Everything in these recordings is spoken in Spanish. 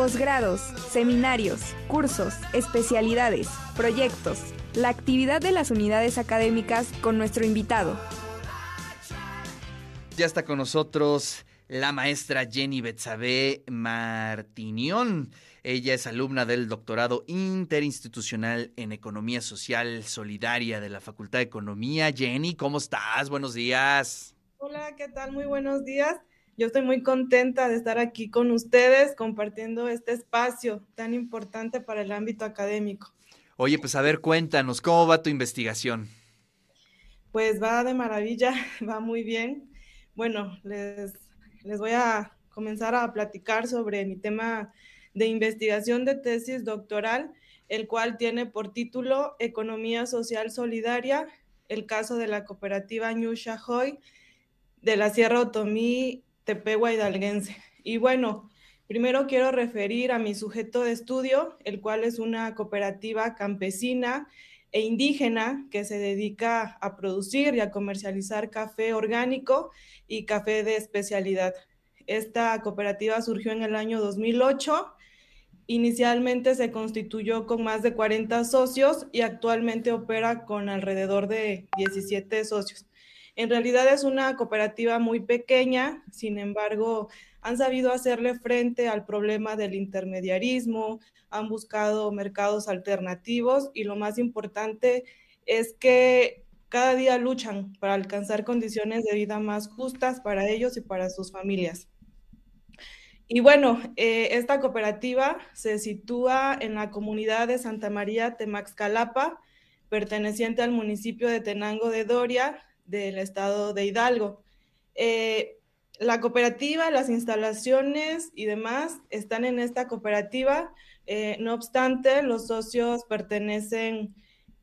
posgrados, seminarios, cursos, especialidades, proyectos, la actividad de las unidades académicas con nuestro invitado. Ya está con nosotros la maestra Jenny Betsabe Martinión. Ella es alumna del doctorado interinstitucional en Economía Social Solidaria de la Facultad de Economía. Jenny, ¿cómo estás? Buenos días. Hola, ¿qué tal? Muy buenos días. Yo estoy muy contenta de estar aquí con ustedes compartiendo este espacio tan importante para el ámbito académico. Oye, pues a ver, cuéntanos, ¿cómo va tu investigación? Pues va de maravilla, va muy bien. Bueno, les, les voy a comenzar a platicar sobre mi tema de investigación de tesis doctoral, el cual tiene por título Economía Social Solidaria, el caso de la cooperativa New Shahoy de la Sierra Otomí Tepehua Hidalguense. Y bueno, primero quiero referir a mi sujeto de estudio, el cual es una cooperativa campesina e indígena que se dedica a producir y a comercializar café orgánico y café de especialidad. Esta cooperativa surgió en el año 2008 Inicialmente se constituyó con más de 40 socios y actualmente opera con alrededor de 17 socios. En realidad es una cooperativa muy pequeña, sin embargo, han sabido hacerle frente al problema del intermediarismo, han buscado mercados alternativos y lo más importante es que cada día luchan para alcanzar condiciones de vida más justas para ellos y para sus familias. Y bueno, eh, esta cooperativa se sitúa en la comunidad de Santa María Temaxcalapa, perteneciente al municipio de Tenango de Doria, del estado de Hidalgo. Eh, la cooperativa, las instalaciones y demás están en esta cooperativa. Eh, no obstante, los socios pertenecen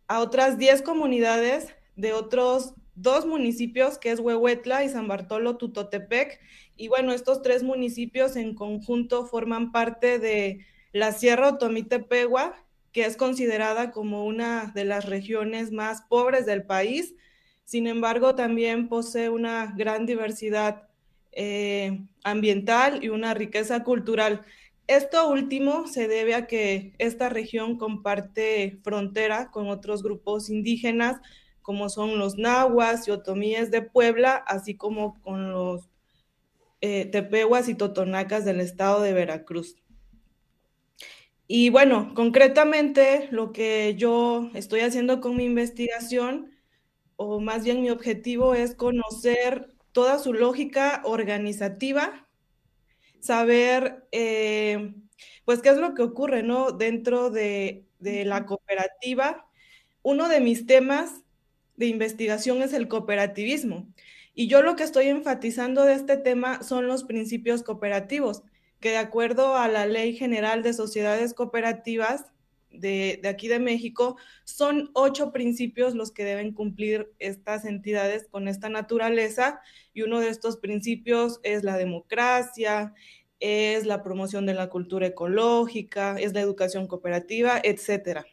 a otras 10 comunidades de otros dos municipios, que es Huehuetla y San Bartolo Tutotepec, y bueno, estos tres municipios en conjunto forman parte de la Sierra Otomí-Tepehua, que es considerada como una de las regiones más pobres del país. Sin embargo, también posee una gran diversidad eh, ambiental y una riqueza cultural. Esto último se debe a que esta región comparte frontera con otros grupos indígenas, como son los nahuas y otomíes de Puebla, así como con los eh, tepehuas y totonacas del estado de Veracruz. Y bueno, concretamente lo que yo estoy haciendo con mi investigación, o más bien mi objetivo es conocer toda su lógica organizativa, saber eh, pues qué es lo que ocurre ¿no? dentro de, de la cooperativa. Uno de mis temas de investigación es el cooperativismo. Y yo lo que estoy enfatizando de este tema son los principios cooperativos, que de acuerdo a la Ley General de Sociedades Cooperativas de, aquí de México, son ocho principios los que deben cumplir estas entidades con esta naturaleza. Y uno de estos principios es la democracia, es la promoción de la cultura ecológica, es la educación cooperativa, etcétera.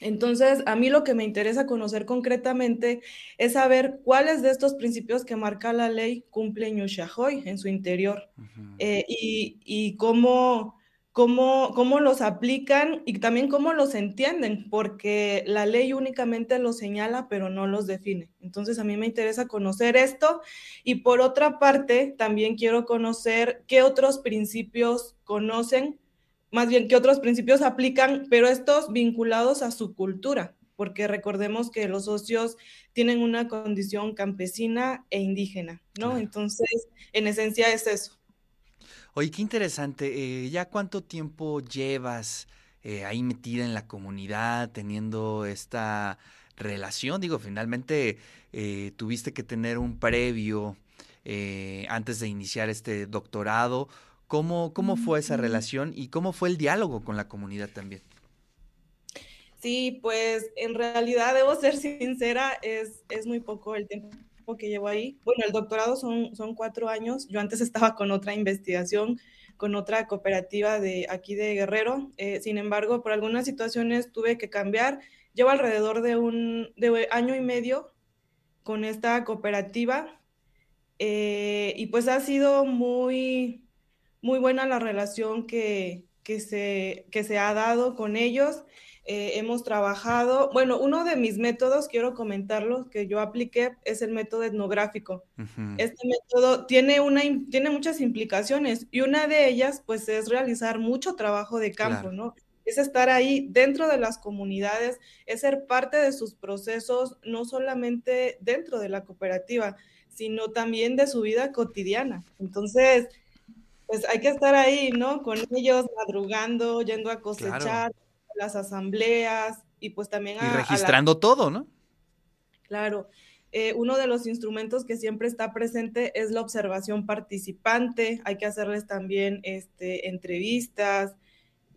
Entonces, a mí lo que me interesa conocer concretamente es saber cuáles de estos principios que marca la ley cumple Ñushahoy en su interior eh, y, cómo, cómo, cómo, los aplican y también cómo los entienden, porque la ley únicamente los señala, pero no los define. Entonces, a mí me interesa conocer esto y por otra parte, también quiero conocer qué otros principios conocen más bien que otros principios aplican, pero estos vinculados a su cultura, porque recordemos que los socios tienen una condición campesina e indígena, ¿no? Entonces, en esencia es eso. Oye, qué interesante. Eh, ¿Ya cuánto tiempo llevas eh, ahí metida en la comunidad, teniendo esta relación? Digo, finalmente eh, tuviste que tener un previo antes de iniciar este doctorado. ¿Cómo, cómo fue esa relación y cómo fue el diálogo con la comunidad también? Sí, pues en realidad debo ser sincera, es, es muy poco el tiempo que llevo ahí. Bueno, el doctorado son, son cuatro años. Yo antes estaba con otra investigación, con otra cooperativa de aquí de Guerrero. Eh, sin embargo, por algunas situaciones tuve que cambiar. Llevo alrededor de un de año y medio con esta cooperativa eh, y pues ha sido muy, muy buena la relación que, que se, que se ha dado con ellos. Eh, hemos trabajado, bueno, uno de mis métodos, quiero comentarlo, que yo apliqué, es el método etnográfico. Este método tiene, una, tiene muchas implicaciones y una de ellas, pues, es realizar mucho trabajo de campo, ¿no? Es estar ahí dentro de las comunidades, es ser parte de sus procesos, no solamente dentro de la cooperativa, sino también de su vida cotidiana. Entonces, pues hay que estar ahí, ¿no? Con ellos madrugando, yendo a cosechar, las asambleas y pues también a... Y registrando todo, ¿no? Claro. Eh, uno de los instrumentos que siempre está presente es la observación participante. Hay que hacerles también este, entrevistas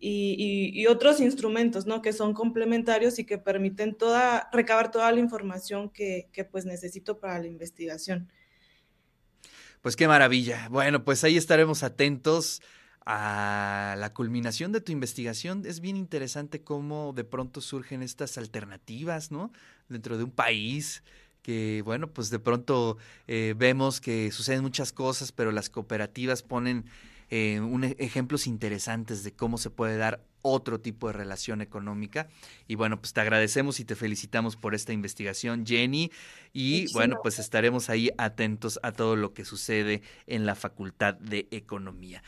y, otros instrumentos, ¿no? Que son complementarios y que permiten toda, recabar toda la información que, que pues necesito para la investigación. Pues qué maravilla. Bueno, pues ahí estaremos atentos a la culminación de tu investigación. Es bien interesante cómo de pronto surgen estas alternativas, ¿no? Dentro de un país que, bueno, pues de pronto eh, vemos que suceden muchas cosas, pero las cooperativas ponen eh, un, e, ejemplos interesantes de cómo se puede dar otro tipo de relación económica. Y bueno, pues te agradecemos y te felicitamos por esta investigación, Jenny. Y bueno, pues estaremos ahí atentos a todo lo que sucede en la Facultad de Economía.